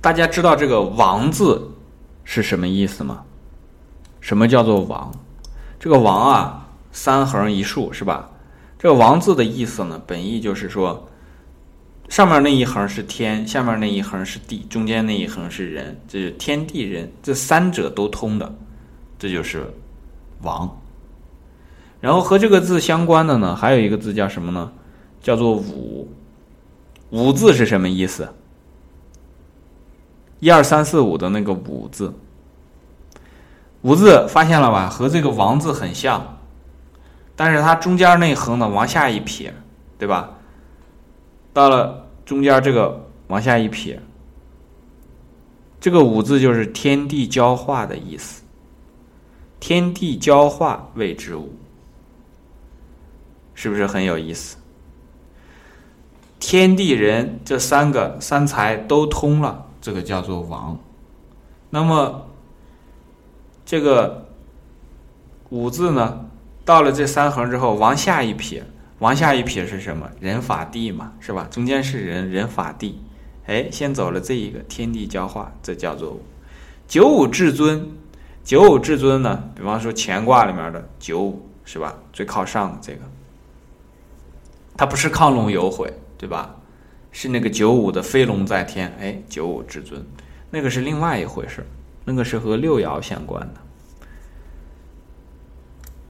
大家知道这个“王”字是什么意思吗？什么叫做“王”？这个“王”啊，三横一竖是吧？这个“王”字的意思呢，本意就是说，上面那一横是天，下面那一横是地，中间那一横是人，这是天地人，这三者都通的，这就是“王”。然后和这个字相关的呢，还有一个字叫什么呢？叫做“武”。五字是什么意思？一二三四五的那个五字，五字发现了吧？和这个王字很像，但是它中间那横呢往下一撇，对吧？到了中间这个往下一撇，这个五字就是天地交化的意思。天地交化谓之武，是不是很有意思？天地人这三个三才都通了，这个叫做王。那么这个五字呢，到了这三横之后，往下一撇，往下一撇是什么？人法地嘛，是吧？中间是人，人法地。哎，先走了这一个天地交化，这叫做五九五至尊。九五至尊呢，比方说乾卦里面的九五，是吧？最靠上的这个，它不是亢龙有悔。对吧？是那个九五的飞龙在天，哎，九五至尊，那个是另外一回事那个是和六爻相关的。